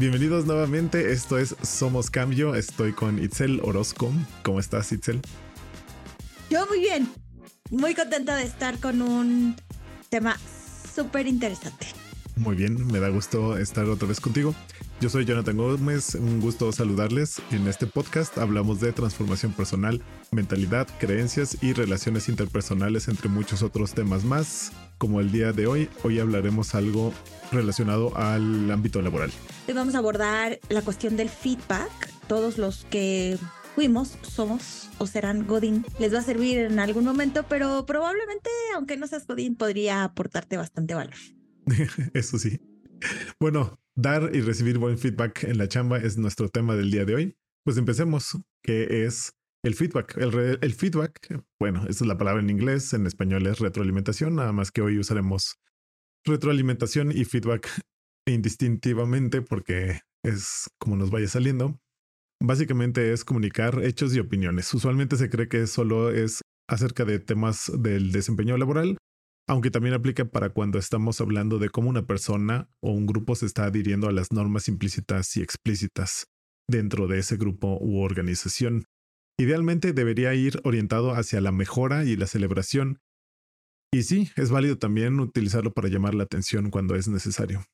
Bienvenidos nuevamente, esto es Somos Cambio, estoy con Itzel Orozco. ¿Cómo estás Itzel? Yo muy bien, muy contenta de estar con un tema súper interesante. Muy bien, me da gusto estar otra vez contigo. Yo soy Jonathan Gómez, un gusto saludarles. En este podcast hablamos de transformación personal, mentalidad, creencias y relaciones interpersonales, entre muchos otros temas más. Como el día de hoy, hoy hablaremos algo relacionado al ámbito laboral. Hoy vamos a abordar la cuestión del feedback. Todos los que fuimos, somos o serán Godín, les va a servir en algún momento, pero probablemente, aunque no seas Godín, podría aportarte bastante valor. Eso sí. Bueno, dar y recibir buen feedback en la chamba es nuestro tema del día de hoy. Pues empecemos, que es el feedback. El, feedback, bueno, esa es la palabra en inglés, en español es retroalimentación, nada más que hoy usaremos retroalimentación y feedback indistintivamente porque es como nos vaya saliendo. Básicamente es comunicar hechos y opiniones. Usualmente se cree que solo es acerca de temas del desempeño laboral, aunque también aplica para cuando estamos hablando de cómo una persona o un grupo se está adhiriendo a las normas implícitas y explícitas dentro de ese grupo u organización. Idealmente debería ir orientado hacia la mejora y la celebración. Y sí, es válido también utilizarlo para llamar la atención cuando es necesario.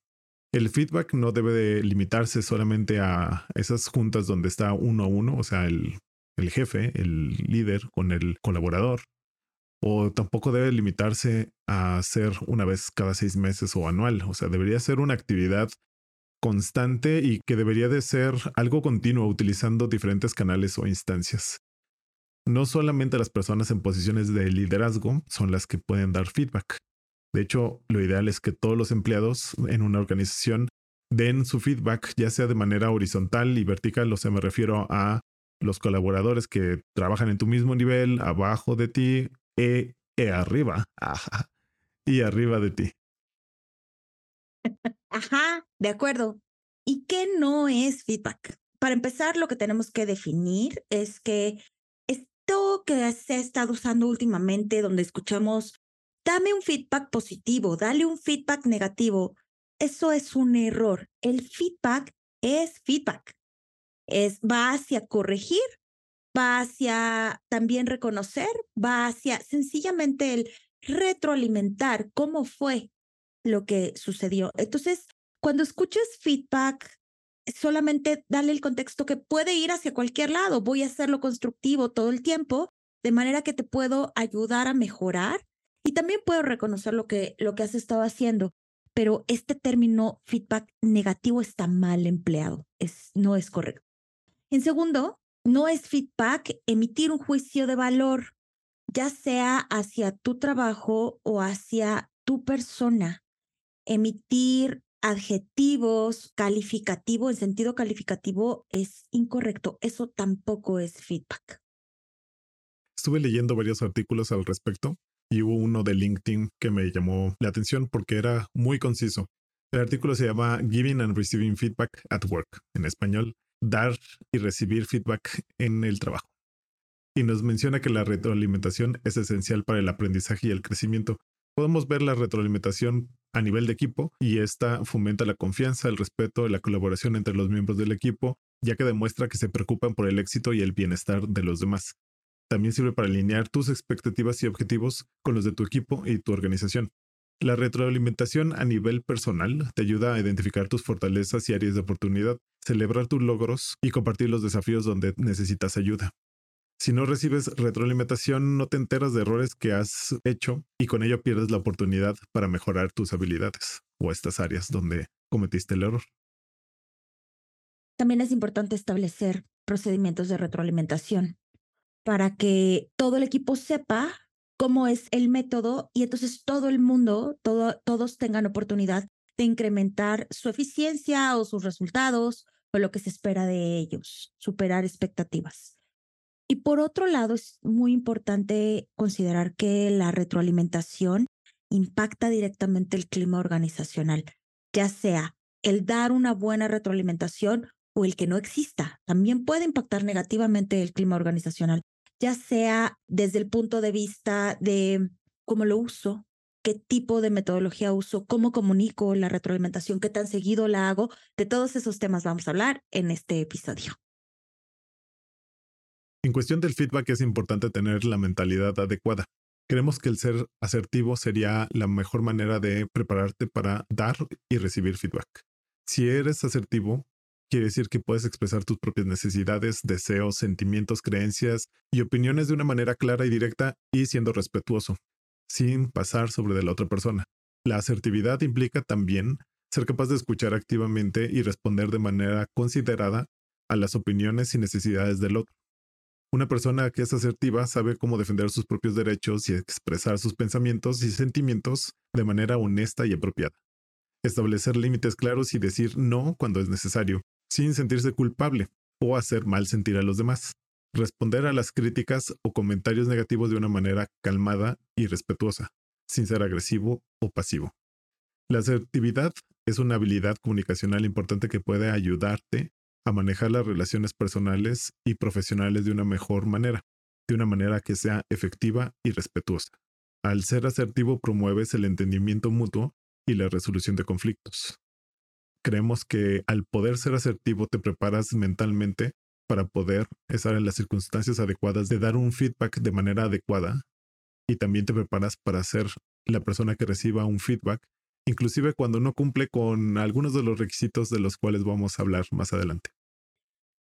El feedback no debe de limitarse solamente a esas juntas donde está uno a uno, o sea, el, el jefe, el líder con el colaborador, o tampoco debe limitarse a ser una vez cada seis meses o anual. O sea, debería ser una actividad constante y que debería de ser algo continuo utilizando diferentes canales o instancias. No solamente las personas en posiciones de liderazgo son las que pueden dar feedback. De hecho, lo ideal es que todos los empleados en una organización den su feedback, ya sea de manera horizontal y vertical, o sea, me refiero a los colaboradores que trabajan en tu mismo nivel, abajo de ti e, e arriba. Y arriba de ti. Ajá, de acuerdo. ¿Y qué no es feedback? Para empezar, lo que tenemos que definir es que esto que se ha estado usando últimamente, donde escuchamos, dame un feedback positivo, dale un feedback negativo, eso es un error. El feedback es feedback. Es, va hacia corregir va hacia también reconocer, va hacia sencillamente el retroalimentar cómo fue lo que sucedió. Entonces, cuando escuches feedback, solamente dale el contexto que puede ir hacia cualquier lado. Voy a hacerlo constructivo todo el tiempo, de manera que te puedo ayudar a mejorar y también puedo reconocer lo que, lo que has estado haciendo. Pero este término feedback negativo está mal empleado, es, no es correcto. En segundo, no es feedback emitir un juicio de valor, ya sea hacia tu trabajo o hacia tu persona. Emitir adjetivos calificativos en sentido calificativo es incorrecto. Eso tampoco es feedback. Estuve leyendo varios artículos al respecto y hubo uno de LinkedIn que me llamó la atención porque era muy conciso. El artículo se llama Giving and Receiving Feedback at Work, en español, dar y recibir feedback en el trabajo. Y nos menciona que la retroalimentación es esencial para el aprendizaje y el crecimiento. Podemos ver la retroalimentación a nivel de equipo y esta fomenta la confianza, el respeto y la colaboración entre los miembros del equipo, ya que demuestra que se preocupan por el éxito y el bienestar de los demás. También sirve para alinear tus expectativas y objetivos con los de tu equipo y tu organización. La retroalimentación a nivel personal te ayuda a identificar tus fortalezas y áreas de oportunidad, celebrar tus logros y compartir los desafíos donde necesitas ayuda. Si no recibes retroalimentación, no te enteras de errores que has hecho y con ello pierdes la oportunidad para mejorar tus habilidades o estas áreas donde cometiste el error. También es importante establecer procedimientos de retroalimentación para que todo el equipo sepa cómo es el método y entonces todo el mundo, todo, todos tengan oportunidad de incrementar su eficiencia o sus resultados o lo que se espera de ellos, superar expectativas. Y por otro lado, es muy importante considerar que la retroalimentación impacta directamente el clima organizacional, ya sea el dar una buena retroalimentación o el que no exista. También puede impactar negativamente el clima organizacional ya sea desde el punto de vista de cómo lo uso, qué tipo de metodología uso, cómo comunico la retroalimentación, qué tan seguido la hago. De todos esos temas vamos a hablar en este episodio. En cuestión del feedback es importante tener la mentalidad adecuada. Creemos que el ser asertivo sería la mejor manera de prepararte para dar y recibir feedback. Si eres asertivo, quiere decir que puedes expresar tus propias necesidades, deseos, sentimientos, creencias y opiniones de una manera clara y directa y siendo respetuoso, sin pasar sobre de la otra persona. La asertividad implica también ser capaz de escuchar activamente y responder de manera considerada a las opiniones y necesidades del otro. Una persona que es asertiva sabe cómo defender sus propios derechos y expresar sus pensamientos y sentimientos de manera honesta y apropiada. Establecer límites claros y decir no cuando es necesario, sin sentirse culpable o hacer mal sentir a los demás. Responder a las críticas o comentarios negativos de una manera calmada y respetuosa, sin ser agresivo o pasivo. La asertividad es una habilidad comunicacional importante que puede ayudarte a manejar las relaciones personales y profesionales de una mejor manera, de una manera que sea efectiva y respetuosa. Al ser asertivo promueves el entendimiento mutuo y la resolución de conflictos creemos que al poder ser asertivo te preparas mentalmente para poder estar en las circunstancias adecuadas de dar un feedback de manera adecuada y también te preparas para ser la persona que reciba un feedback, inclusive cuando no cumple con algunos de los requisitos de los cuales vamos a hablar más adelante.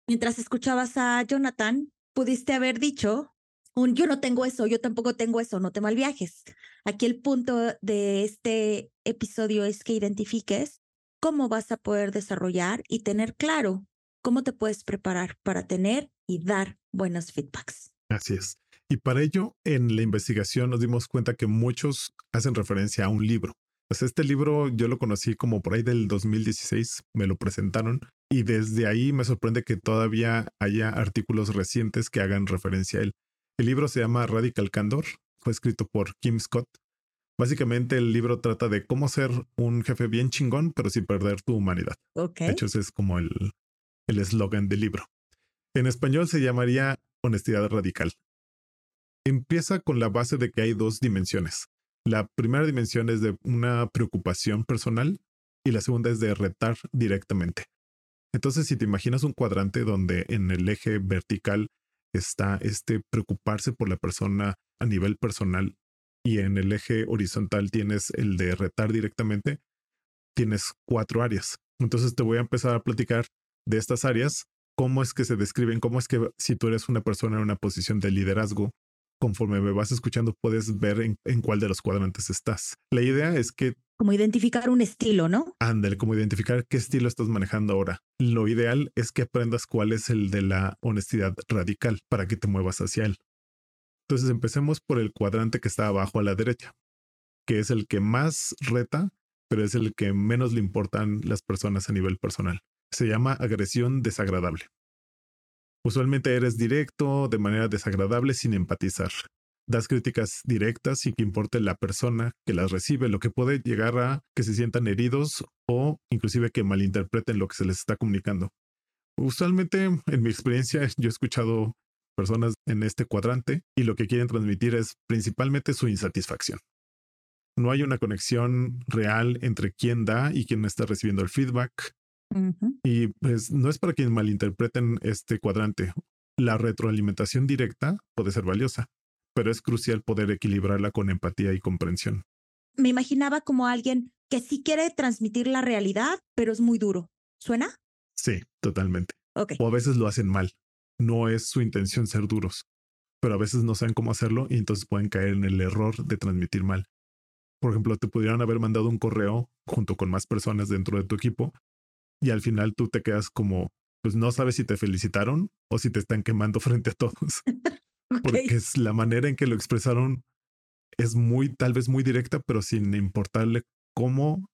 Mientras escuchabas a Jonathan, pudiste haber dicho un yo no tengo eso, yo tampoco tengo eso, no te malviajes. Aquí el punto de este episodio es que identifiques cómo vas a poder desarrollar y tener claro cómo te puedes preparar para tener y dar buenos feedbacks. Así es. Y para ello, en la investigación nos dimos cuenta que muchos hacen referencia a un libro. Pues este libro yo lo conocí como por ahí del 2016, me lo presentaron y desde ahí me sorprende que todavía haya artículos recientes que hagan referencia a él. El libro se llama Radical Candor, fue escrito por Kim Scott Básicamente el libro trata de cómo ser un jefe bien chingón, pero sin perder tu humanidad. De hecho, ese es como el eslogan del libro. En español se llamaría honestidad radical. Empieza con la base de que hay dos dimensiones. La primera dimensión es de una preocupación personal y la segunda es de retar directamente. Entonces, si te imaginas un cuadrante donde en el eje vertical está este preocuparse por la persona a nivel personal y en el eje horizontal tienes el de retar directamente, tienes cuatro áreas. Entonces te voy a empezar a platicar de estas áreas, cómo es que se describen, cómo es que si tú eres una persona en una posición de liderazgo, conforme me vas escuchando puedes ver en, cuál de los cuadrantes estás. La idea es que... Como identificar un estilo, ¿no? Ándale, como identificar qué estilo estás manejando ahora. Lo ideal es que aprendas cuál es el de la honestidad radical para que te muevas hacia él. Entonces empecemos por el cuadrante que está abajo a la derecha, que es el que más reta, pero es el que menos le importan las personas a nivel personal. Se llama agresión desagradable. Usualmente eres directo, de manera desagradable, sin empatizar. Das críticas directas sin que importe la persona que las recibe, lo que puede llegar a que se sientan heridos o inclusive que malinterpreten lo que se les está comunicando. Usualmente, en mi experiencia, yo he escuchado personas en este cuadrante y lo que quieren transmitir es principalmente su insatisfacción. No hay una conexión real entre quién da y quién está recibiendo el feedback. Y pues no es para quien malinterpreten este cuadrante. La retroalimentación directa puede ser valiosa, pero es crucial poder equilibrarla con empatía y comprensión. Me imaginaba como alguien que sí quiere transmitir la realidad, pero es muy duro. ¿Suena? Sí, totalmente. O a veces lo hacen mal no es su intención ser duros, pero a veces no saben cómo hacerlo y entonces pueden caer en el error de transmitir mal. Por ejemplo, te pudieran haber mandado un correo junto con más personas dentro de tu equipo y al final tú te quedas como, pues no sabes si te felicitaron o si te están quemando frente a todos. Porque es la manera en que lo expresaron es muy, tal vez muy directa, pero sin importarle cómo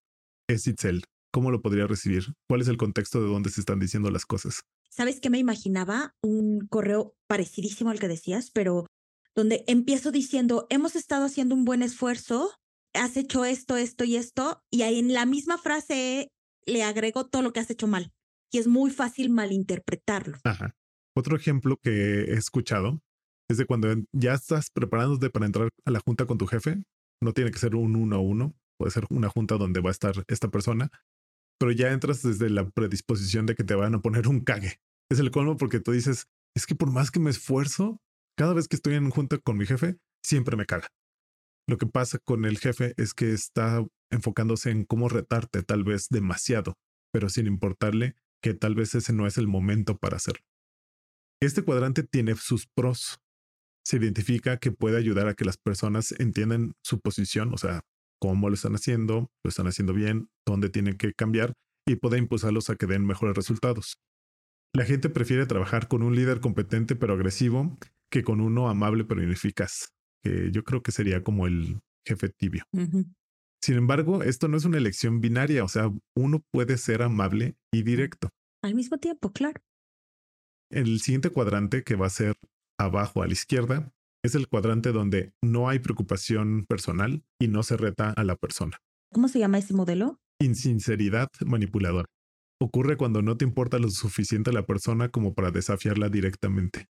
es Itzel, cómo lo podría recibir, cuál es el contexto de dónde se están diciendo las cosas. ¿Sabes qué me imaginaba? Un correo parecidísimo al que decías, pero donde empiezo diciendo, hemos estado haciendo un buen esfuerzo, has hecho esto, esto y esto, y ahí en la misma frase le agrego todo lo que has hecho mal. Y es muy fácil malinterpretarlo. Ajá. Otro ejemplo que he escuchado es de cuando ya estás preparándote para entrar a la junta con tu jefe No tiene que ser un uno a uno, puede ser una junta donde va a estar esta persona, pero ya entras desde la predisposición de que te van a poner un cague. Es el colmo porque tú dices, es que por más que me esfuerzo, cada vez que estoy en junta con mi jefe, siempre me caga. Lo que pasa con el jefe es que está enfocándose en cómo retarte tal vez demasiado, pero sin importarle que tal vez ese no es el momento para hacerlo. Este cuadrante tiene sus pros. Se identifica que puede ayudar a que las personas entiendan su posición, o sea, cómo lo están haciendo, lo están haciendo bien, dónde tienen que cambiar y puede impulsarlos a que den mejores resultados. La gente prefiere trabajar con un líder competente pero agresivo que con uno amable pero ineficaz, que yo creo que sería como el jefe tibio. Sin embargo, esto no es una elección binaria, o sea, uno puede ser amable y directo. Al mismo tiempo, claro. El siguiente cuadrante, que va a ser abajo a la izquierda, es el cuadrante donde no hay preocupación personal y no se reta a la persona. ¿Cómo se llama ese modelo? Insinceridad manipuladora. Ocurre cuando no te importa lo suficiente la persona como para desafiarla directamente.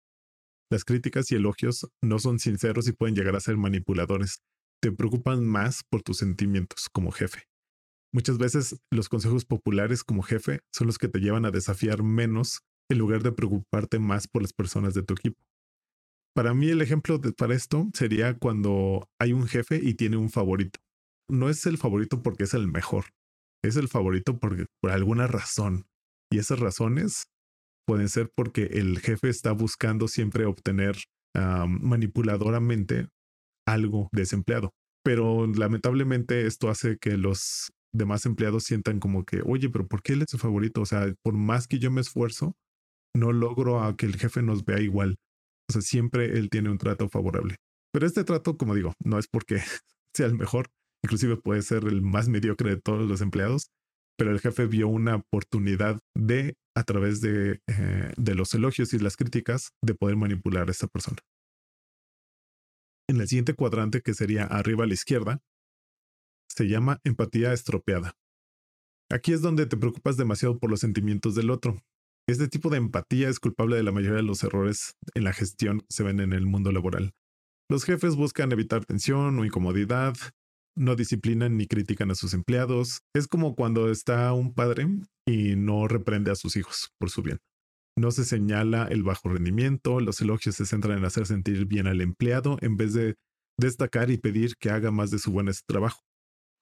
Las críticas y elogios no son sinceros y pueden llegar a ser manipuladores, te preocupan más por tus sentimientos como jefe. Muchas veces los consejos populares como jefe son los que te llevan a desafiar menos en lugar de preocuparte más por las personas de tu equipo. Para mí el ejemplo para esto sería cuando hay un jefe y tiene un favorito. No es el favorito porque es el mejor, es el favorito porque, por alguna razón. Y esas razones pueden ser porque el jefe está buscando siempre obtener manipuladoramente algo desempleado. Pero lamentablemente esto hace que los demás empleados sientan como que, oye, pero ¿por qué él es su favorito? O sea, por más que yo me esfuerzo, no logro a que el jefe nos vea igual. O sea, siempre él tiene un trato favorable. Pero este trato, como digo, no es porque sea el mejor, inclusive puede ser el más mediocre de todos los empleados, pero el jefe vio una oportunidad de, a través de, eh, de los elogios y las críticas, de poder manipular a esta persona. En el siguiente cuadrante, que sería arriba a la izquierda, se llama empatía estropeada. Aquí es donde te preocupas demasiado por los sentimientos del otro. Este tipo de empatía es culpable de la mayoría de los errores en la gestión que se ven en el mundo laboral. Los jefes buscan evitar tensión o incomodidad, no disciplinan ni critican a sus empleados. Es como cuando está un padre y no reprende a sus hijos por su bien. No se señala el bajo rendimiento, los elogios se centran en hacer sentir bien al empleado en vez de destacar y pedir que haga más de su buen trabajo.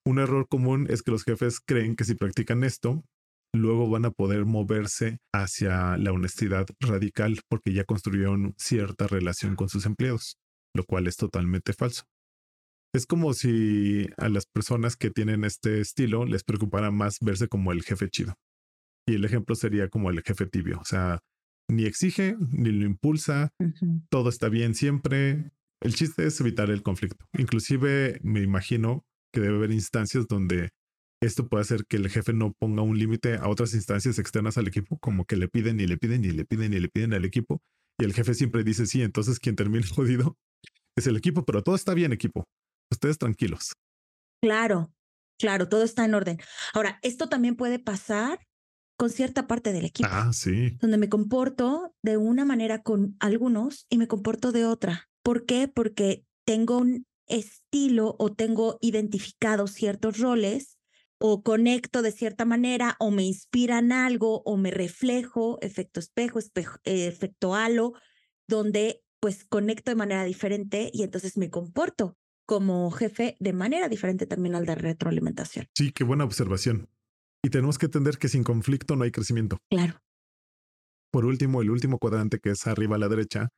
Un error común es que los jefes creen que si practican esto, luego van a poder moverse hacia la honestidad radical porque ya construyeron cierta relación con sus empleados, lo cual es totalmente falso. Es como si a las personas que tienen este estilo les preocupara más verse como el jefe chido. Y el ejemplo sería como el jefe tibio, o sea, ni exige ni lo impulsa, todo está bien siempre. El chiste es evitar el conflicto. Inclusive me imagino que debe haber instancias donde esto puede hacer que el jefe no ponga un límite a otras instancias externas al equipo, como que le piden y le piden y le piden y le piden al equipo. Y el jefe siempre dice sí, entonces quien termina jodido es el equipo, pero todo está bien equipo. Ustedes tranquilos. Claro, claro, todo está en orden. Ahora, esto también puede pasar con cierta parte del equipo. Ah, sí. Donde me comporto de una manera con algunos y me comporto de otra. ¿Por qué? Porque tengo un estilo o tengo identificados ciertos roles o conecto de cierta manera o me inspiran algo o me reflejo, efecto espejo, espejo efecto halo, donde pues conecto de manera diferente y entonces me comporto como jefe de manera diferente también al de retroalimentación. Sí, qué buena observación. Y tenemos que entender que sin conflicto no hay crecimiento. Claro. Por último, el último cuadrante que es arriba a la derecha,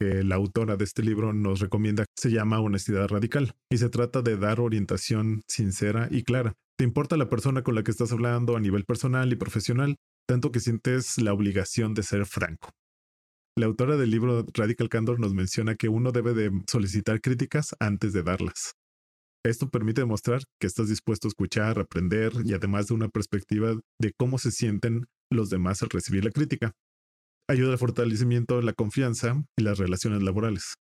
que la autora de este libro nos recomienda, se llama honestidad radical y se trata de dar orientación sincera y clara. Te importa la persona con la que estás hablando a nivel personal y profesional, tanto que sientes la obligación de ser franco. La autora del libro Radical Candor nos menciona que uno debe de solicitar críticas antes de darlas. Esto permite demostrar que estás dispuesto a escuchar, aprender y además de una perspectiva de cómo se sienten los demás al recibir la crítica. Ayuda al fortalecimiento de la confianza y las relaciones laborales.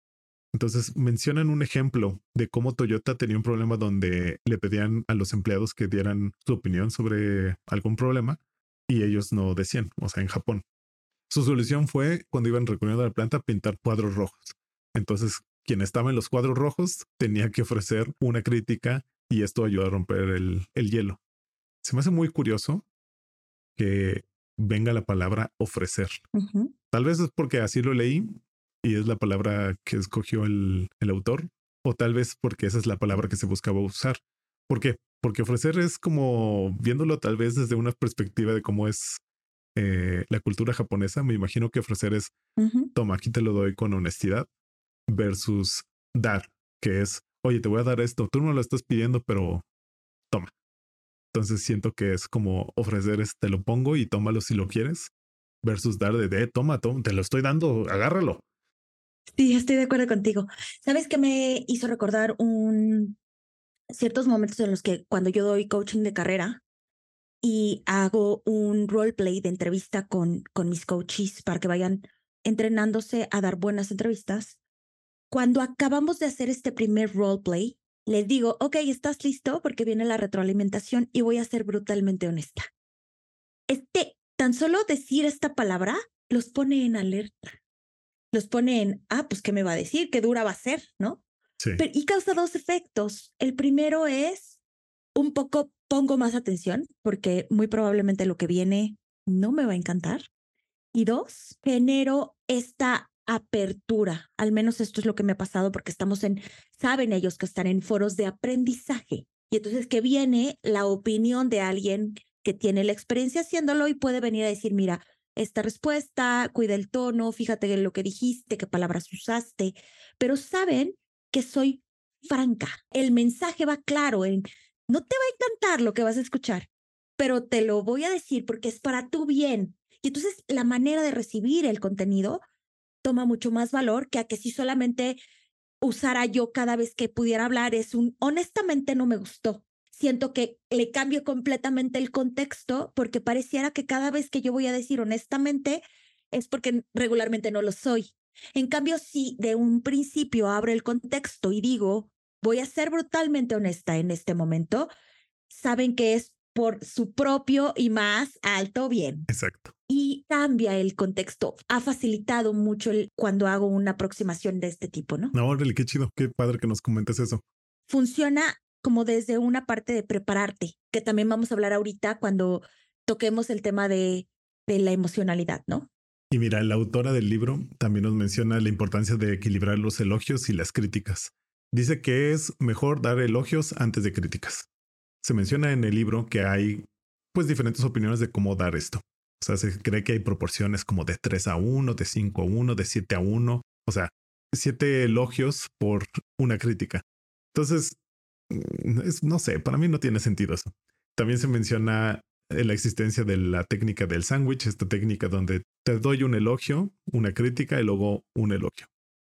Entonces mencionan un ejemplo de cómo Toyota tenía un problema donde le pedían a los empleados que dieran su opinión sobre algún problema y ellos no decían, o sea, en Japón. Su solución fue, cuando iban recorriendo la planta, pintar cuadros rojos. Entonces quien estaba en los cuadros rojos tenía que ofrecer una crítica y esto ayuda a romper el, el hielo. Se me hace muy curioso que venga la palabra ofrecer. Tal vez es porque así lo leí y es la palabra que escogió el, el, autor, o tal vez porque esa es la palabra que se buscaba usar. ¿Por qué? Porque ofrecer es como viéndolo tal vez desde una perspectiva de cómo es eh, la cultura japonesa. Me imagino que ofrecer es, toma, aquí te lo doy con honestidad, versus dar, que es, oye, te voy a dar esto, tú no lo estás pidiendo, pero toma. Entonces siento que es como ofrecer, es, te lo pongo y tómalo si lo quieres, versus dar de, de toma, toma, te lo estoy dando, agárralo. Sí, estoy de acuerdo contigo. ¿Sabes qué me hizo recordar un ciertos momentos en los que cuando yo doy coaching de carrera y hago un roleplay de entrevista con, con mis coaches para que vayan entrenándose a dar buenas entrevistas, cuando acabamos de hacer este primer roleplay, les digo, ok, ¿estás listo? Porque viene la retroalimentación y voy a ser brutalmente honesta. Este, tan solo decir esta palabra los pone en alerta. Los pone en, ah, pues, ¿qué me va a decir? ¿Qué dura va a ser? ¿No? Sí. y causa dos efectos. El primero es un poco pongo más atención porque muy probablemente lo que viene no me va a encantar. Y dos, genero esta apertura. Al menos esto es lo que me ha pasado porque estamos en, saben ellos que están en foros de aprendizaje. Y entonces que viene la opinión de alguien que tiene la experiencia haciéndolo y puede venir a decir, mira, esta respuesta, cuida el tono, fíjate en lo que dijiste, qué palabras usaste, pero saben que soy franca. El mensaje va claro en, no te va a encantar lo que vas a escuchar, pero te lo voy a decir porque es para tu bien. Y entonces la manera de recibir el contenido toma mucho más valor que a que si solamente usara yo cada vez que pudiera hablar es un honestamente no me gustó. Siento que le cambio completamente el contexto porque pareciera que cada vez que yo voy a decir honestamente es porque regularmente no lo soy. En cambio, si de un principio abro el contexto y digo, voy a ser brutalmente honesta en este momento, saben que es por su propio y más alto bien. Exacto y cambia el contexto. Ha facilitado mucho el, cuando hago una aproximación de este tipo, ¿no? No, órale, qué chido, qué padre que nos comentes eso. Funciona como desde una parte de prepararte, que también vamos a hablar ahorita cuando toquemos el tema de, de la emocionalidad, ¿no? Y mira, la autora del libro también nos menciona la importancia de equilibrar los elogios y las críticas. Dice que es mejor dar elogios antes de críticas. Se menciona en el libro que hay pues diferentes opiniones de cómo dar esto. O sea, se cree que hay proporciones como de 3 a 1, de 5 a 1, de 7 a 1. O sea, 7 elogios por una crítica. Entonces, mm, no sé, para mí no tiene sentido eso. También se menciona la existencia de la técnica del sándwich, esta técnica donde te doy un elogio, una crítica y luego un elogio.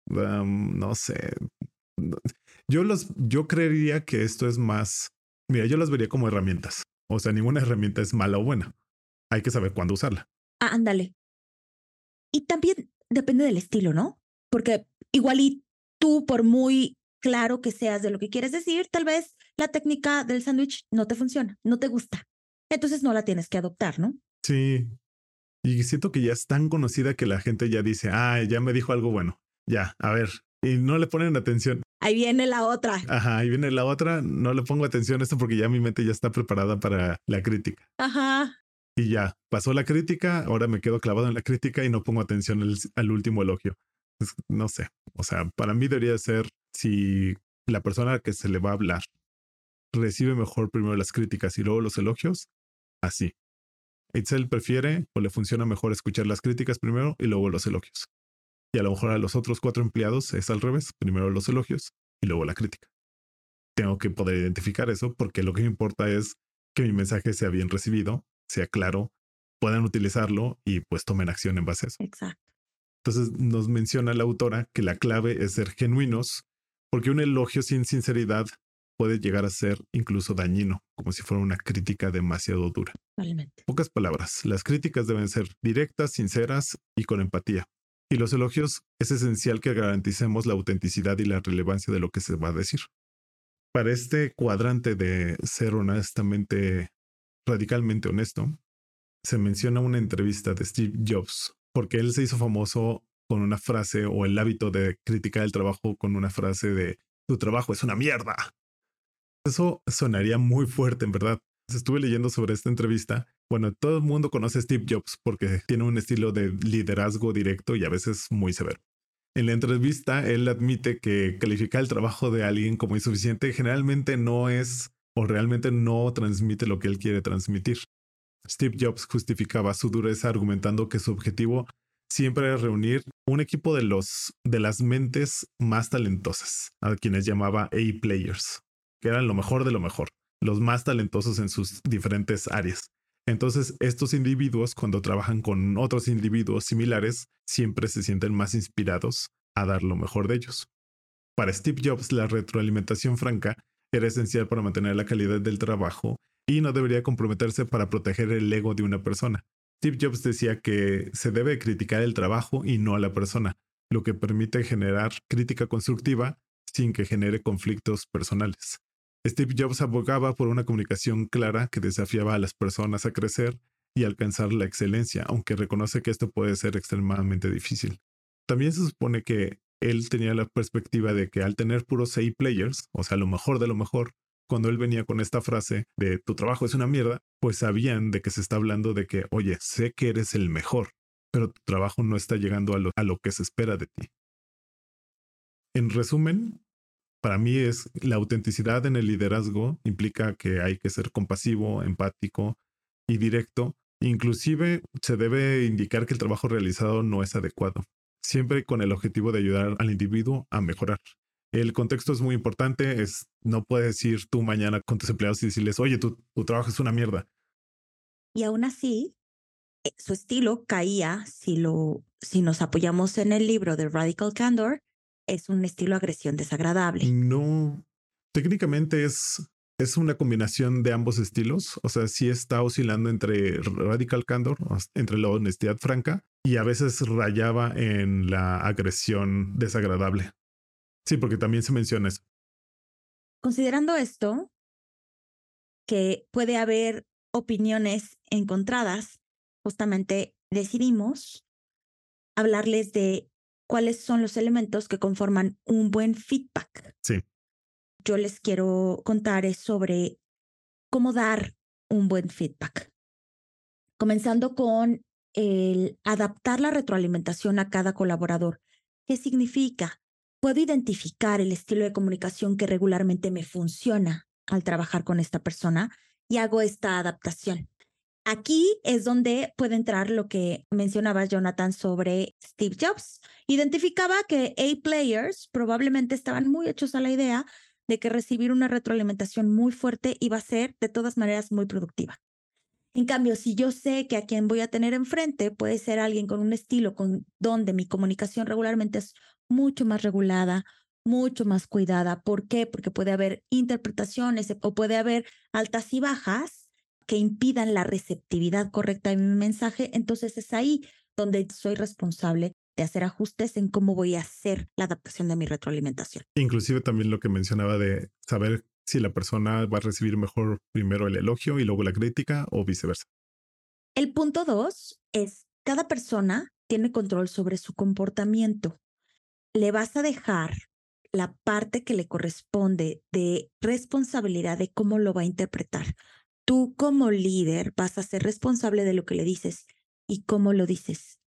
no sé. Yo los, yo creería que esto es más, mira, yo las vería como herramientas. O sea, ninguna herramienta es mala o buena hay que saber cuándo usarla. Ah, ándale. Y también depende del estilo, ¿no? Porque igual y tú, por muy claro que seas de lo que quieres decir, tal vez la técnica del sándwich no te funciona, no te gusta. Entonces no la tienes que adoptar, ¿no? Sí. Y siento que ya es tan conocida que la gente ya dice, ah, ya me dijo algo bueno. Ya, a ver. Y no le ponen atención. Ahí viene la otra. Ajá, ahí viene la otra. No le pongo atención a esto porque ya mi mente ya está preparada para la crítica. Ajá y ya, pasó la crítica, ahora me quedo clavado en la crítica y no pongo atención al, último elogio. no sé, o sea, para mí debería ser si la persona a que se le va a hablar recibe mejor primero las críticas y luego los elogios, así. Itzel prefiere o le funciona mejor escuchar las críticas primero y luego los elogios. Y a lo mejor a los otros cuatro empleados es al revés, primero los elogios y luego la crítica. Tengo que poder identificar eso porque lo que me importa es que mi mensaje sea bien recibido sea claro, puedan utilizarlo y pues tomen acción en base a eso. Exacto. Entonces nos menciona la autora que la clave es ser genuinos, porque un elogio sin sinceridad puede llegar a ser incluso dañino, como si fuera una crítica demasiado dura. Totalmente. Pocas palabras, las críticas deben ser directas, sinceras y con empatía. Y los elogios es esencial que garanticemos la autenticidad y la relevancia de lo que se va a decir. Para este cuadrante de ser honestamente radicalmente honesto, se menciona una entrevista de Steve Jobs, porque él se hizo famoso con una frase o el hábito de criticar el trabajo con una frase de tu trabajo es una mierda. Eso sonaría muy fuerte, en verdad. Estuve leyendo sobre esta entrevista. Bueno, todo el mundo conoce a Steve Jobs porque tiene un estilo de liderazgo directo y a veces muy severo. En la entrevista, él admite que calificar el trabajo de alguien como insuficiente generalmente no es o realmente no transmite lo que él quiere transmitir. Steve Jobs justificaba su dureza argumentando que su objetivo siempre era reunir un equipo de los de las mentes más talentosas, a quienes llamaba A players, que eran lo mejor de lo mejor, los más talentosos en sus diferentes áreas. Entonces, estos individuos, cuando trabajan con otros individuos similares, siempre se sienten más inspirados a dar lo mejor de ellos. Para Steve Jobs, la retroalimentación franca era esencial para mantener la calidad del trabajo y no debería comprometerse para proteger el ego de una persona. Steve Jobs decía que se debe criticar el trabajo y no a la persona, lo que permite generar crítica constructiva sin que genere conflictos personales. Steve Jobs abogaba por una comunicación clara que desafiaba a las personas a crecer y alcanzar la excelencia, aunque reconoce que esto puede ser extremadamente difícil. También se supone que él tenía la perspectiva de que al tener puros A players, o sea, lo mejor de lo mejor, cuando él venía con esta frase de tu trabajo es una mierda, pues sabían de que se está hablando de que, oye, sé que eres el mejor, pero tu trabajo no está llegando a lo, a lo que se espera de ti. En resumen, para mí es la autenticidad en el liderazgo implica que hay que ser compasivo, empático y directo. Inclusive se debe indicar que el trabajo realizado no es adecuado, siempre con el objetivo de ayudar al individuo a mejorar. El contexto es muy importante, es no puedes ir tú mañana con tus empleados y decirles, oye, tu, tu trabajo es una mierda. Y aún así, eh, su estilo caía, si, lo, si nos apoyamos en el libro de Radical Candor, es un estilo agresión desagradable. No, técnicamente es, es una combinación de ambos estilos. O sea, sí está oscilando entre radical candor, entre la honestidad franca, y a veces rayaba en la agresión desagradable. Sí, porque también se menciona eso. Considerando esto, que puede haber opiniones encontradas, justamente decidimos hablarles de cuáles son los elementos que conforman un buen feedback. Sí. Yo les quiero contar sobre cómo dar un buen feedback. Comenzando con el adaptar la retroalimentación a cada colaborador. ¿Qué significa? Puedo identificar el estilo de comunicación que regularmente me funciona al trabajar con esta persona y hago esta adaptación. Aquí es donde puede entrar lo que mencionaba Jonathan sobre Steve Jobs. Identificaba que A-players probablemente estaban muy hechos a la idea de que recibir una retroalimentación muy fuerte iba a ser de todas maneras muy productiva. En cambio, si yo sé que a quien voy a tener enfrente puede ser alguien con un estilo con donde mi comunicación regularmente es mucho más regulada, mucho más cuidada. ¿Por qué? Porque puede haber interpretaciones o puede haber altas y bajas que impidan la receptividad correcta de mi mensaje, entonces es ahí donde soy responsable de hacer ajustes en cómo voy a hacer la adaptación de mi retroalimentación. Inclusive también lo que mencionaba de saber si la persona va a recibir mejor primero el elogio y luego la crítica o viceversa. El punto dos es, cada persona tiene control sobre su comportamiento. Le vas a dejar la parte que le corresponde de responsabilidad de cómo lo va a interpretar tú como líder vas a ser responsable de lo que le dices y cómo lo dices.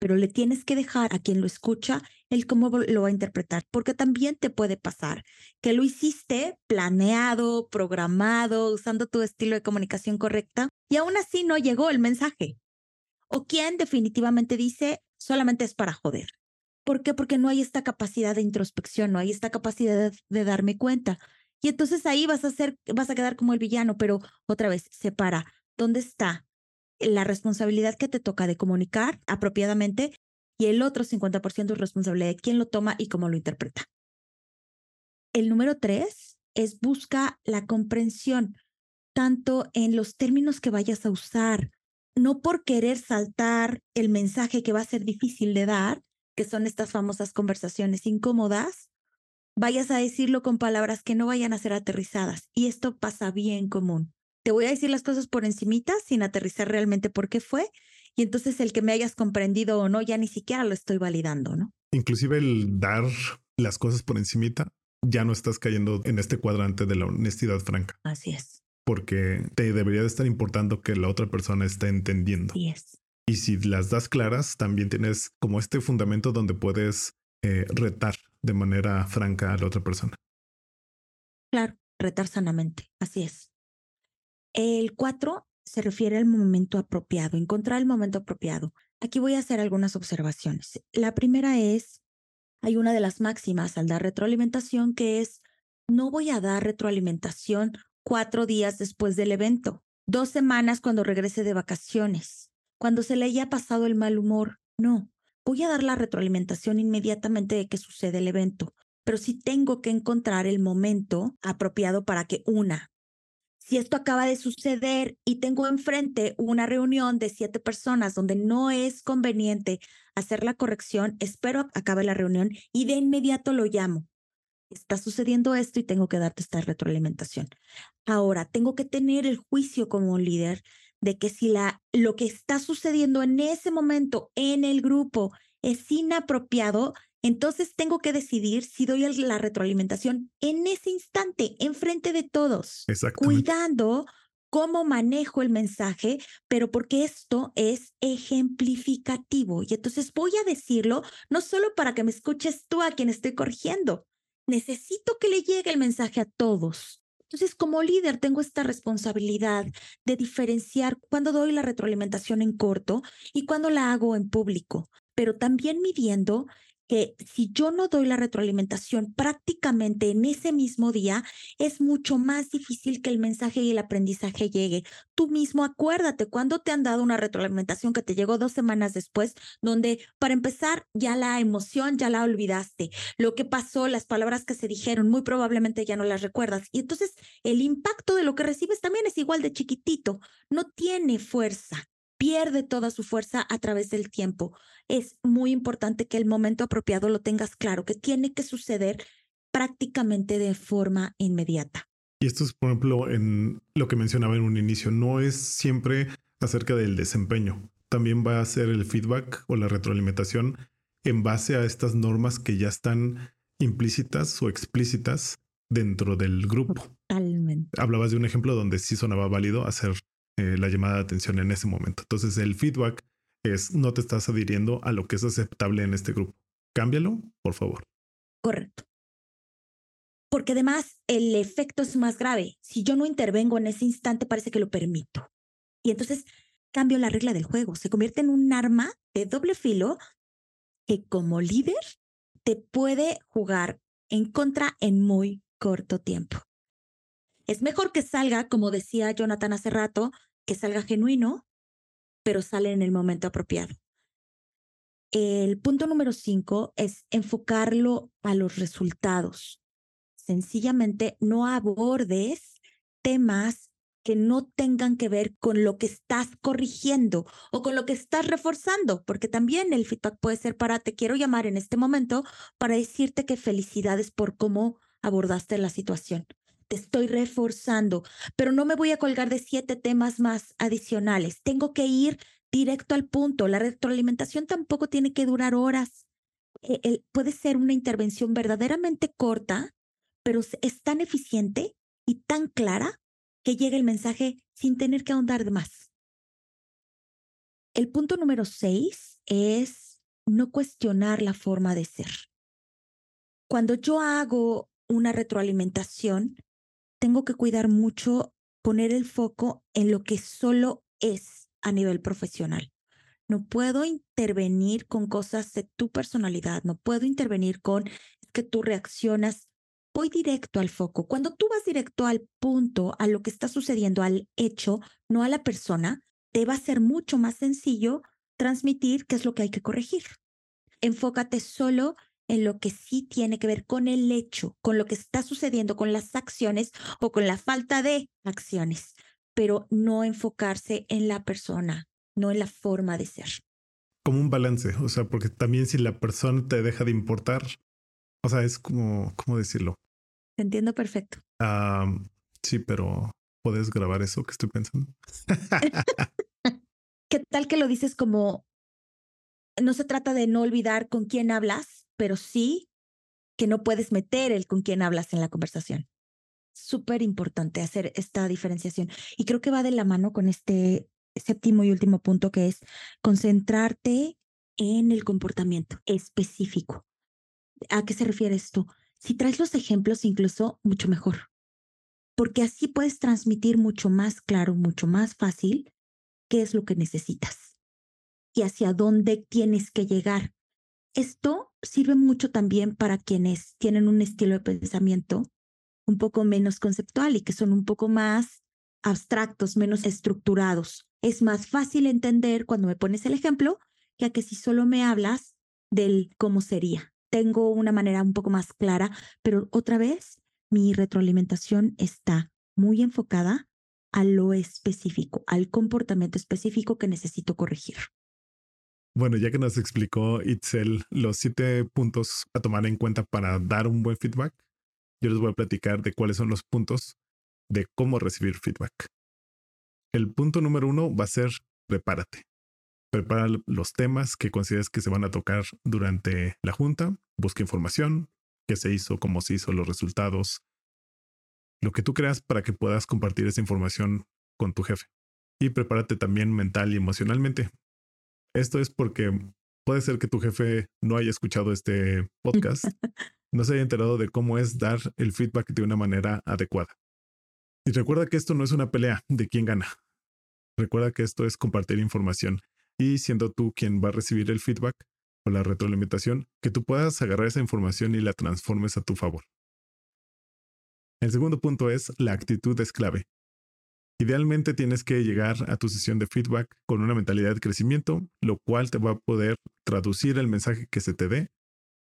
Pero le tienes que dejar a quien lo escucha el cómo lo va a interpretar, porque también te puede pasar que lo hiciste planeado, programado, usando tu estilo de comunicación correcta y aún así no llegó el mensaje. O quien definitivamente dice solamente es para joder. ¿Por qué? Porque no hay esta capacidad de introspección, no hay esta capacidad de darme cuenta. Y entonces ahí vas a ser, vas a quedar como el villano, pero otra vez, separa dónde está la responsabilidad que te toca de comunicar apropiadamente y el otro 50% es responsabilidad de quién lo toma y cómo lo interpreta. El número tres es busca la comprensión, tanto en los términos que vayas a usar, no por querer saltar el mensaje que va a ser difícil de dar, que son estas famosas conversaciones incómodas, vayas a decirlo con palabras que no vayan a ser aterrizadas. Y esto pasa bien común. Te voy a decir las cosas por encimita sin aterrizar realmente por qué fue. y entonces el que me hayas comprendido o no, ya ni siquiera lo estoy validando, ¿no? Inclusive el dar las cosas por encimita, ya no estás cayendo en este cuadrante de la honestidad franca. Así es. Porque te debería de estar importando que la otra persona esté entendiendo. Así es. Y si las das claras, también tienes como este fundamento donde puedes eh, retar de manera franca a la otra persona. Claro, retar sanamente. Así es. El cuatro se refiere al momento apropiado, encontrar el momento apropiado. Aquí voy a hacer algunas observaciones. La primera es, hay una de las máximas al dar retroalimentación que es, no voy a dar retroalimentación cuatro días después del evento, dos semanas cuando regrese de vacaciones, cuando se le haya pasado el mal humor. No, voy a dar la retroalimentación inmediatamente de que sucede el evento, pero sí tengo que encontrar el momento apropiado para que una, si esto acaba de suceder y tengo enfrente una reunión de siete personas donde no es conveniente hacer la corrección, espero acabe la reunión y de inmediato lo llamo. Está sucediendo esto y tengo que darte esta retroalimentación. Ahora, tengo que tener el juicio como líder de que si la, lo que está sucediendo en ese momento en el grupo es inapropiado, entonces tengo que decidir si doy la retroalimentación en ese instante, enfrente de todos, cuidando cómo manejo el mensaje, pero porque esto es ejemplificativo. Y entonces voy a decirlo no solo para que me escuches tú a quien estoy corrigiendo, necesito que le llegue el mensaje a todos. Entonces, como líder, tengo esta responsabilidad de diferenciar cuándo doy la retroalimentación en corto y cuándo la hago en público, pero también midiendo que si yo no doy la retroalimentación prácticamente en ese mismo día, es mucho más difícil que el mensaje y el aprendizaje llegue. Tú mismo acuérdate cuando te han dado una retroalimentación que te llegó dos semanas después, donde para empezar ya la emoción ya la olvidaste. Lo que pasó, las palabras que se dijeron, muy probablemente ya no las recuerdas. Y entonces el impacto de lo que recibes también es igual de chiquitito, no tiene fuerza pierde toda su fuerza a través del tiempo. Es muy importante que el momento apropiado lo tengas claro, que tiene que suceder prácticamente de forma inmediata. Y esto es, por ejemplo, en lo que mencionaba en un inicio, no es siempre acerca del desempeño. También va a ser el feedback o la retroalimentación en base a estas normas que ya están implícitas o explícitas dentro del grupo. Totalmente. Hablabas de un ejemplo donde sí sonaba válido hacer eh, la llamada de atención en ese momento. Entonces el feedback es no te estás adhiriendo a lo que es aceptable en este grupo. Cámbialo, por favor. Correcto. Porque además el efecto es más grave. Si yo no intervengo en ese instante, parece que lo permito. Y entonces cambio la regla del juego. Se convierte en un arma de doble filo que como líder te puede jugar en contra en muy corto tiempo. Es mejor que salga, como decía Jonathan hace rato, que salga genuino, pero sale en el momento apropiado. El punto número cinco es enfocarlo a los resultados. Sencillamente no abordes temas que no tengan que ver con lo que estás corrigiendo o con lo que estás reforzando, porque también el feedback puede ser para, te quiero llamar en este momento para decirte que felicidades por cómo abordaste la situación te estoy reforzando, pero no me voy a colgar de siete temas más adicionales. Tengo que ir directo al punto. La retroalimentación tampoco tiene que durar horas. E, puede ser una intervención verdaderamente corta, pero es tan eficiente y tan clara que llega el mensaje sin tener que ahondar de más. El punto número seis es no cuestionar la forma de ser. Cuando yo hago una retroalimentación, tengo que cuidar mucho poner el foco en lo que solo es a nivel profesional. No puedo intervenir con cosas de tu personalidad, no puedo intervenir con que tú reaccionas. Voy directo al foco. Cuando tú vas directo al punto, a lo que está sucediendo, al hecho, no a la persona, te va a ser mucho más sencillo transmitir qué es lo que hay que corregir. Enfócate solo en lo que sí tiene que ver con el hecho, con lo que está sucediendo, con las acciones o con la falta de acciones, pero no enfocarse en la persona, no en la forma de ser. Como un balance, o sea, porque también si la persona te deja de importar, o sea, es como, ¿cómo decirlo? Te entiendo perfecto. sí, pero ¿puedes grabar eso que estoy pensando? ¿Qué tal que lo dices como, no se trata de no olvidar con quién hablas, pero sí que no puedes meter el con quién hablas en la conversación? Súper importante hacer esta diferenciación. Y creo que va de la mano con este séptimo y último punto que es concentrarte en el comportamiento específico. ¿A qué se refiere esto? Si traes los ejemplos, incluso mucho mejor, porque así puedes transmitir mucho más claro, mucho más fácil qué es lo que necesitas y hacia dónde tienes que llegar. Esto sirve mucho también para quienes tienen un estilo de pensamiento un poco menos conceptual y que son un poco más abstractos, menos estructurados. Es más fácil entender cuando me pones el ejemplo que a que si solo me hablas del cómo sería. Tengo una manera un poco más clara, pero otra vez mi retroalimentación está muy enfocada a lo específico, al comportamiento específico que necesito corregir. Bueno, ya que nos explicó Itzel los siete puntos a tomar en cuenta para dar un buen feedback, yo les voy a platicar de cuáles son los puntos de cómo recibir feedback. El punto número uno va a ser prepárate. Prepara los temas que consideres que se van a tocar durante la junta, busca información, qué se hizo, cómo se hizo, los resultados, lo que tú creas para que puedas compartir esa información con tu jefe. Y prepárate también mental y emocionalmente. Esto es porque puede ser que tu jefe no haya escuchado este podcast, no se haya enterado de cómo es dar el feedback de una manera adecuada. Y recuerda que esto no es una pelea de quién gana. Recuerda que esto es compartir información y siendo tú quien va a recibir el feedback o la retroalimentación, que tú puedas agarrar esa información y la transformes a tu favor. El segundo punto es la actitud es clave. Idealmente tienes que llegar a tu sesión de feedback con una mentalidad de crecimiento, lo cual te va a poder traducir el mensaje que se te dé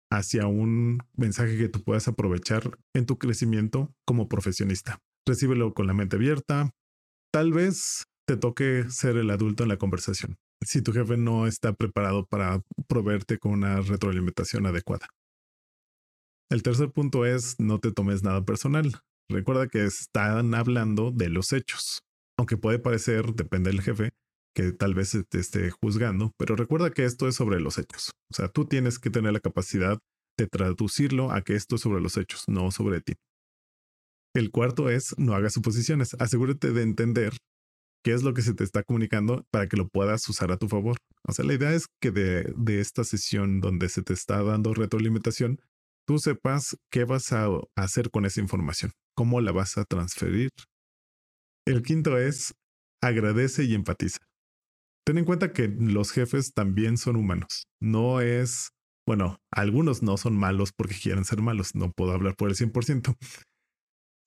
hacia un mensaje que tú puedas aprovechar en tu crecimiento como profesionista. Recíbelo con la mente abierta. Tal vez te toque ser el adulto en la conversación si tu jefe no está preparado para proveerte con una retroalimentación adecuada. El tercer punto es no te tomes nada personal. Recuerda que están hablando de los hechos, aunque puede parecer, depende del jefe, que tal vez te esté juzgando, pero recuerda que esto es sobre los hechos. O sea, tú tienes que tener la capacidad de traducirlo a que esto es sobre los hechos, no sobre ti. El cuarto es no hagas suposiciones. Asegúrate de entender qué es lo que se te está comunicando para que lo puedas usar a tu favor. O sea, la idea es que de, de esta sesión donde se te está dando retroalimentación, tú sepas qué vas a hacer con esa información, cómo la vas a transferir. El quinto es agradece y empatiza. Ten en cuenta que los jefes también son humanos. No es, bueno, algunos no son malos porque quieren ser malos. No puedo hablar por el 100%,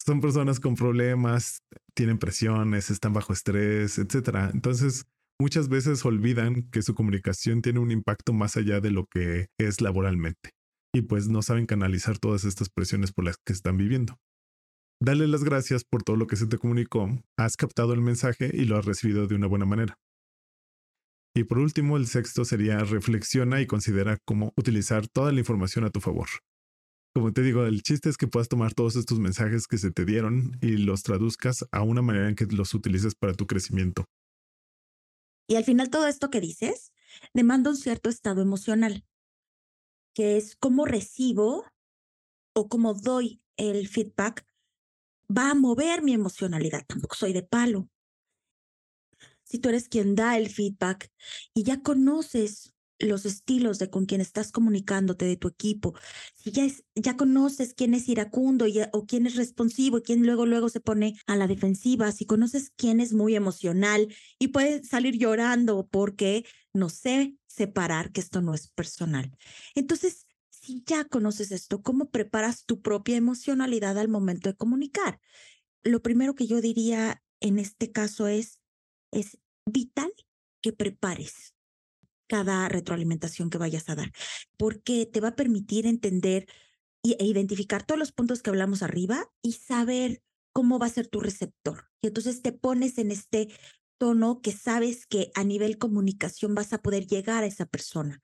son personas con problemas, tienen presiones, están bajo estrés, etcétera. Entonces, muchas veces olvidan que su comunicación tiene un impacto más allá de lo que es laboralmente y pues no saben canalizar todas estas presiones por las que están viviendo. Dale las gracias por todo lo que se te comunicó, has captado el mensaje y lo has recibido de una buena manera. Y por último, el sexto sería reflexiona y considera cómo utilizar toda la información a tu favor como te digo, el chiste es que puedas tomar todos estos mensajes que se te dieron y los traduzcas a una manera en que los utilices para tu crecimiento. Y al final todo esto que dices demanda un cierto estado emocional, que es cómo recibo o cómo doy el feedback, va a mover mi emocionalidad. Tampoco soy de palo. Si tú eres quien da el feedback y ya conoces los estilos de con quien estás comunicándote, de tu equipo, si ya, es, ya conoces quién es iracundo y, o quién es responsivo y quién luego, luego se pone a la defensiva, si conoces quién es muy emocional y puede salir llorando porque no sé separar que esto no es personal. Entonces, si ya conoces esto, ¿cómo preparas tu propia emocionalidad al momento de comunicar? Lo primero que yo diría en este caso es, es vital que prepares cada retroalimentación que vayas a dar, porque te va a permitir entender e identificar todos los puntos que hablamos arriba y saber cómo va a ser tu receptor. Y entonces te pones en este tono que sabes que a nivel comunicación vas a poder llegar a esa persona,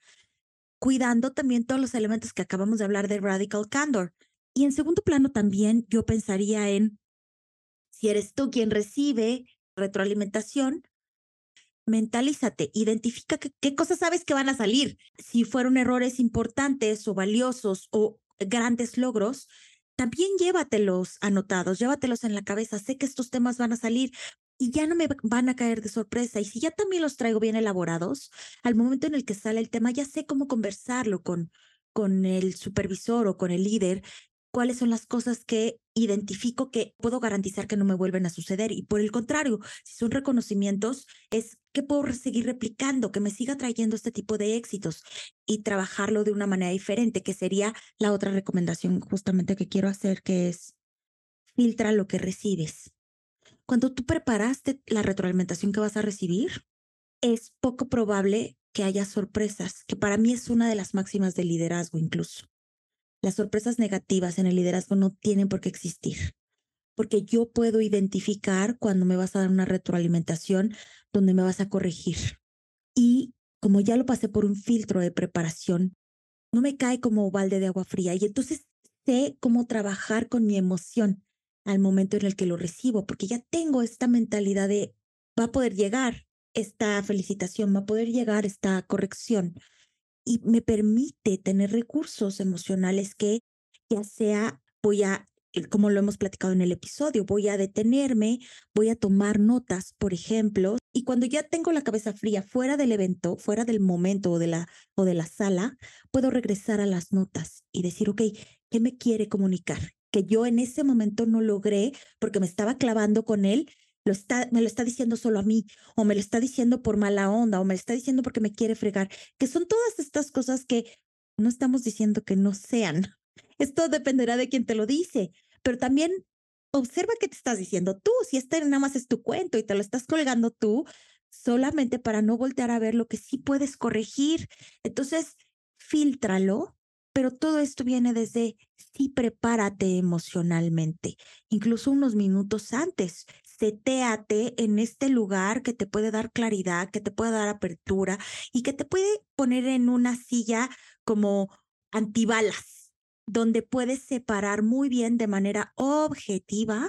cuidando también todos los elementos que acabamos de hablar de radical candor. Y en segundo plano también yo pensaría en si eres tú quien recibe retroalimentación, mentalízate, identifica qué cosas sabes que van a salir. Si fueron errores importantes o valiosos o grandes logros, también llévatelos anotados, llévatelos en la cabeza. Sé que estos temas van a salir y ya no me van a caer de sorpresa. Y si ya también los traigo bien elaborados, al momento en el que sale el tema, ya sé cómo conversarlo con, con el supervisor o con el líder cuáles son las cosas que identifico que puedo garantizar que no me vuelven a suceder. Y por el contrario, si son reconocimientos, es que puedo seguir replicando, que me siga trayendo este tipo de éxitos y trabajarlo de una manera diferente, que sería la otra recomendación justamente que quiero hacer, que es filtra lo que recibes. Cuando tú preparaste la retroalimentación que vas a recibir, es poco probable que haya sorpresas, que para mí es una de las máximas de liderazgo incluso. Las sorpresas negativas en el liderazgo no tienen por qué existir, porque yo puedo identificar cuando me vas a dar una retroalimentación donde me vas a corregir. Y como ya lo pasé por un filtro de preparación, no me cae como balde de agua fría y entonces sé cómo trabajar con mi emoción al momento en el que lo recibo, porque ya tengo esta mentalidad de va a poder llegar esta felicitación, va a poder llegar esta corrección y me permite tener recursos emocionales que ya sea voy a, eh, como lo hemos platicado en el episodio, voy a detenerme, voy a tomar notas, por ejemplo, y cuando ya tengo la cabeza fría fuera del evento, fuera del momento o de la, o de la sala, puedo regresar a las notas y decir, ok, ¿qué me quiere comunicar? Que yo en ese momento no logré porque me estaba clavando con él lo está, me lo está diciendo solo a mí, o me lo está diciendo por mala onda, o me lo está diciendo porque me quiere fregar, que son todas estas cosas que no estamos diciendo que no sean. Esto dependerá de quién te lo dice, pero también observa qué te estás diciendo tú, si este nada más es tu cuento y te lo estás colgando tú, solamente para no voltear a ver lo que sí puedes corregir. Entonces, filtralo, pero todo esto viene desde sí prepárate emocionalmente, incluso unos minutos antes setéate en este lugar que te puede dar claridad, que te puede dar apertura y que te puede poner en una silla como antibalas, donde puedes separar muy bien de manera objetiva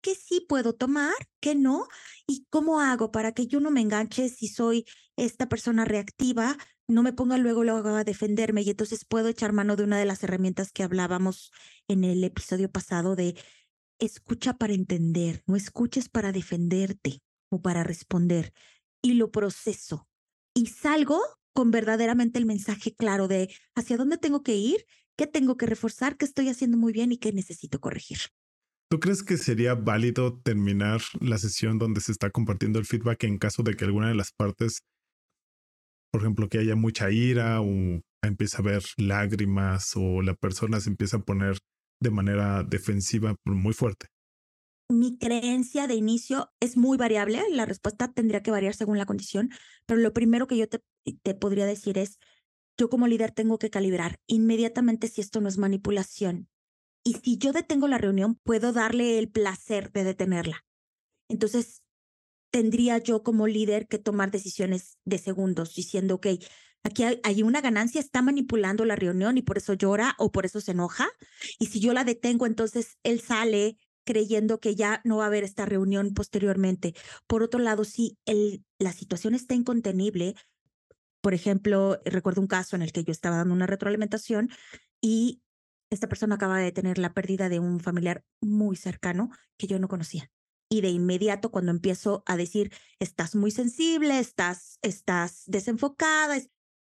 qué sí puedo tomar, qué no, y cómo hago para que yo no me enganche si soy esta persona reactiva, no me ponga luego, luego a defenderme y entonces puedo echar mano de una de las herramientas que hablábamos en el episodio pasado de escucha para entender, no escuches para defenderte o para responder. Y lo proceso. Y salgo con verdaderamente el mensaje claro de hacia dónde tengo que ir, qué tengo que reforzar, qué estoy haciendo muy bien y qué necesito corregir. ¿Tú crees que sería válido terminar la sesión donde se está compartiendo el feedback en caso de que alguna de las partes, por ejemplo, que haya mucha ira o empieza a ver lágrimas o la persona se empieza a poner de manera defensiva muy fuerte? Mi creencia de inicio es muy variable, la respuesta tendría que variar según la condición, pero lo primero que yo te, te podría decir es, yo como líder tengo que calibrar inmediatamente si esto no es manipulación. Y si yo detengo la reunión, puedo darle el placer de detenerla. Entonces, tendría yo como líder que tomar decisiones de segundos, diciendo, ok, Aquí hay, una ganancia, está manipulando la reunión y por eso llora o por eso se enoja. Y si yo la detengo, entonces él sale creyendo que ya no va a haber esta reunión posteriormente. Por otro lado, si el, la situación está incontenible, por ejemplo, recuerdo un caso en el que yo estaba dando una retroalimentación y esta persona acaba de tener la pérdida de un familiar muy cercano que yo no conocía. Y de inmediato, cuando empiezo a decir, estás muy sensible, estás, estás desenfocada,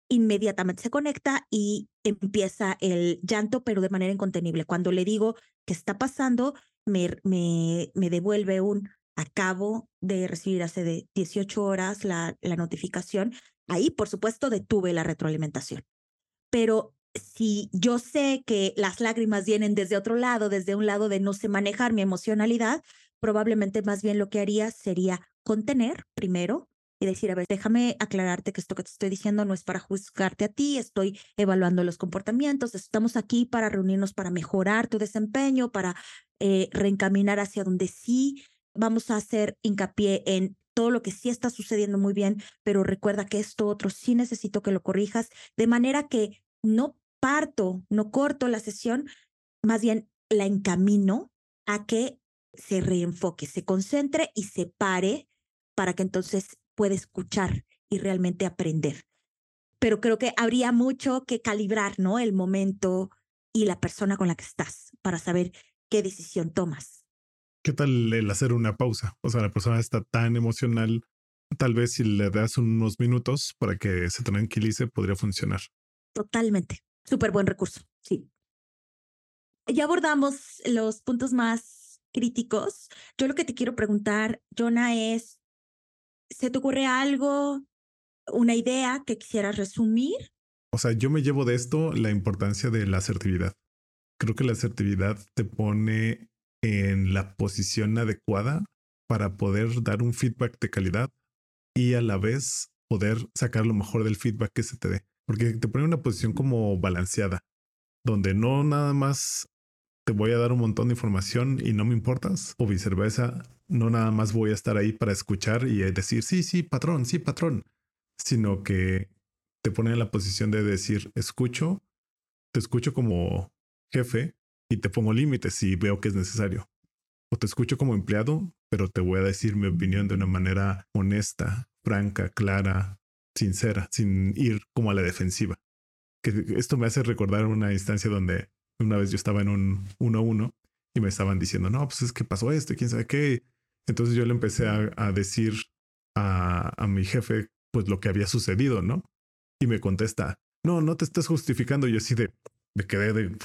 inmediatamente se conecta y empieza el llanto, pero de manera incontenible. Cuando le digo qué está pasando, me, me, me devuelve un acabo de recibir hace de 18 horas la, la notificación. Ahí, por supuesto, detuve la retroalimentación. Pero si yo sé que las lágrimas vienen desde otro lado, desde un lado de no sé manejar mi emocionalidad, probablemente más bien lo que haría sería contener primero, y decir, a ver, déjame aclararte que esto que te estoy diciendo no es para juzgarte a ti, estoy evaluando los comportamientos, estamos aquí para reunirnos para mejorar tu desempeño, para eh, reencaminar hacia donde sí vamos a hacer hincapié en todo lo que sí está sucediendo muy bien, pero recuerda que esto otro sí necesito que lo corrijas, de manera que no parto, no corto la sesión, más bien la encamino a que se reenfoque, se concentre y se pare para que entonces puede escuchar y realmente aprender. Pero creo que habría mucho que calibrar, ¿no? El momento y la persona con la que estás para saber qué decisión tomas. ¿Qué tal el hacer una pausa? O sea, la persona está tan emocional, tal vez si le das unos minutos para que se tranquilice, podría funcionar. Totalmente. Súper buen recurso, sí. Ya abordamos los puntos más críticos. Yo lo que te quiero preguntar, Jonah, es, ¿se te ocurre algo, una idea que quisieras resumir? O sea, yo me llevo de esto la importancia de la asertividad. Creo que la asertividad te pone en la posición adecuada para poder dar un feedback de calidad y a la vez poder sacar lo mejor del feedback que se te dé. Porque te pone en una posición como balanceada, donde no nada más te voy a dar un montón de información y no me importas, o viceversa, no nada más voy a estar ahí para escuchar y decir, sí, sí, patrón, sí, patrón, sino que te pone en la posición de decir, escucho, te escucho como jefe y te pongo límites si veo que es necesario. O te escucho como empleado, pero te voy a decir mi opinión de una manera honesta, franca, clara, sincera, sin ir como a la defensiva. Que esto me hace recordar una instancia donde una vez yo estaba en un 1-1 y me estaban diciendo, no, pues es que pasó esto, quién sabe qué. Entonces yo le empecé a, decir a, a, mi jefe, pues lo que había sucedido, ¿no? Y me contesta, no, no te estás justificando. Yo así de, me quedé de,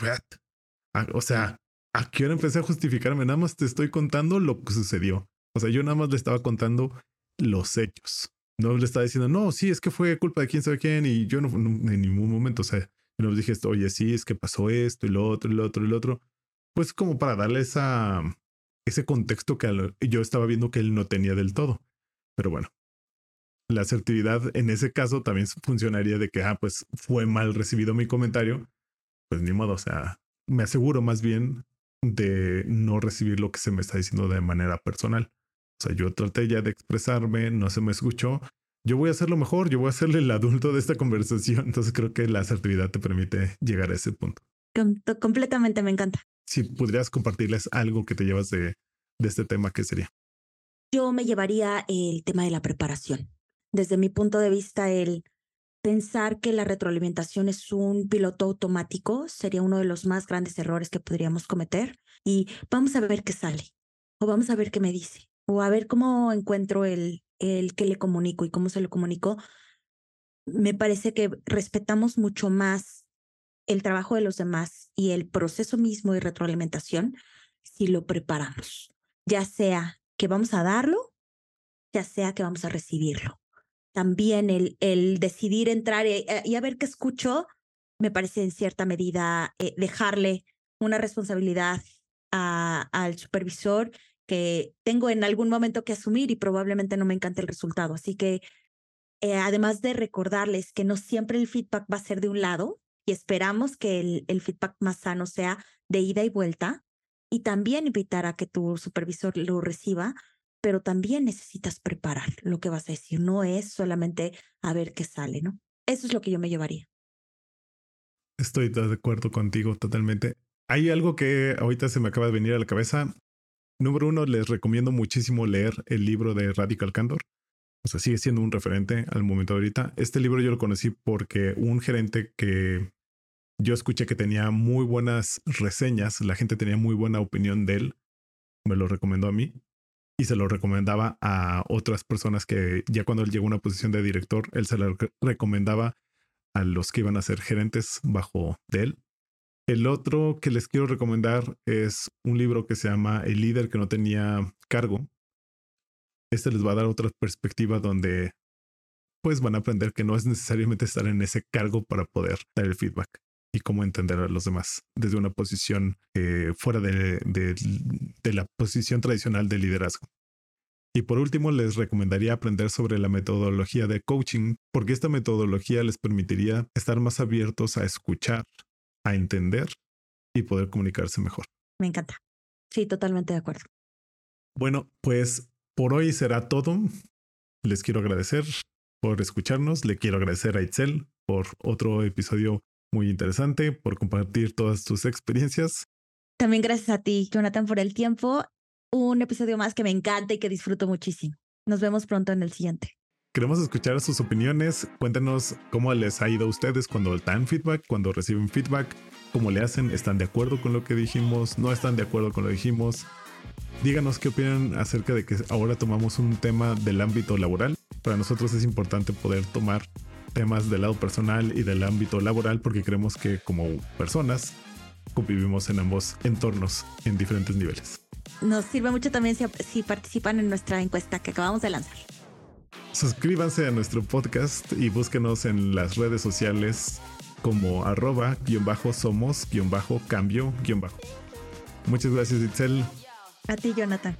ah, o sea, ¿a qué hora empecé a justificarme? Nada más te estoy contando lo que sucedió. O sea, yo nada más le estaba contando los hechos. No le estaba diciendo, no, sí, es que fue culpa de quién sabe quién. Y yo no, en ningún momento, o sea, nos dije, oye, sí, es que pasó esto y lo otro y lo otro y lo otro. Pues como para darle esa, ese contexto que yo estaba viendo que él no tenía del todo. Pero bueno, la asertividad en ese caso también funcionaría de que, ah, pues fue mal recibido mi comentario. Pues ni modo, o sea, me aseguro más bien de no recibir lo que se me está diciendo de manera personal. O sea, yo traté ya de expresarme, no se me escuchó yo voy a hacerlo mejor, yo voy a serle el adulto de esta conversación. Entonces creo que la asertividad te permite llegar a ese punto. completamente me encanta. Si podrías compartirles algo que te llevas de, de este tema, ¿qué sería? Yo me llevaría el tema de la preparación. Desde mi punto de vista, el pensar que la retroalimentación es un piloto automático sería uno de los más grandes errores que podríamos cometer. Y vamos a ver qué sale, o vamos a ver qué me dice, o a ver cómo encuentro el, el que le comunico y cómo se lo comunico, me parece que respetamos mucho más el trabajo de los demás y el proceso mismo de retroalimentación si lo preparamos, ya sea que vamos a darlo, ya sea que vamos a recibirlo. También el, el decidir entrar y, eh, a ver qué escucho, me parece en cierta medida eh, dejarle una responsabilidad al supervisor que tengo en algún momento que asumir y probablemente no me encante el resultado. Así que eh, además de recordarles que no siempre el feedback va a ser de un lado y esperamos que el, el feedback más sano sea de ida y vuelta y también invitar a que tu supervisor lo reciba, pero también necesitas preparar lo que vas a decir. No es solamente a ver qué sale, ¿no? Eso es lo que yo me llevaría. Estoy de acuerdo contigo totalmente. Hay algo que ahorita se me acaba de venir a la cabeza Número uno, les recomiendo muchísimo leer el libro de Radical Candor. O sea, sigue siendo un referente al momento de ahorita. Este libro yo lo conocí porque un gerente que yo escuché que tenía muy buenas reseñas, la gente tenía muy buena opinión de él, me lo recomendó a mí y se lo recomendaba a otras personas que ya cuando él llegó a una posición de director, él se lo recomendaba a los que iban a ser gerentes bajo de él. El otro que les quiero recomendar es un libro que se llama El líder que no tenía cargo. Este les va a dar otra perspectiva donde pues van a aprender que no es necesariamente estar en ese cargo para poder dar el feedback y cómo entender a los demás desde una posición eh, fuera de, de la posición tradicional de liderazgo. Y por último, les recomendaría aprender sobre la metodología de coaching, porque esta metodología les permitiría estar más abiertos a escuchar a entender y poder comunicarse mejor. Me encanta. Sí, totalmente de acuerdo. Bueno, pues por hoy será todo. Les quiero agradecer por escucharnos. Le quiero agradecer a Itzel por otro episodio muy interesante, por compartir todas tus experiencias. También gracias a ti, Jonathan, por el tiempo. Un episodio más que me encanta y que disfruto muchísimo. Nos vemos pronto en el siguiente. Queremos escuchar sus opiniones. Cuéntenos cómo les ha ido a ustedes cuando dan feedback, cuando reciben feedback, cómo le hacen, están de acuerdo con lo que dijimos, no están de acuerdo con lo que dijimos. Díganos qué opinan acerca de que ahora tomamos un tema del ámbito laboral. Para nosotros es importante poder tomar temas del lado personal y del ámbito laboral porque creemos que como personas convivimos en ambos entornos en diferentes niveles. Nos sirve mucho también si, si participan en nuestra encuesta que acabamos de lanzar. Suscríbanse a nuestro podcast y búsquenos en las redes sociales como arroba guion bajo somos guion bajo cambio guion bajo. Muchas gracias Itzel. A ti Jonathan.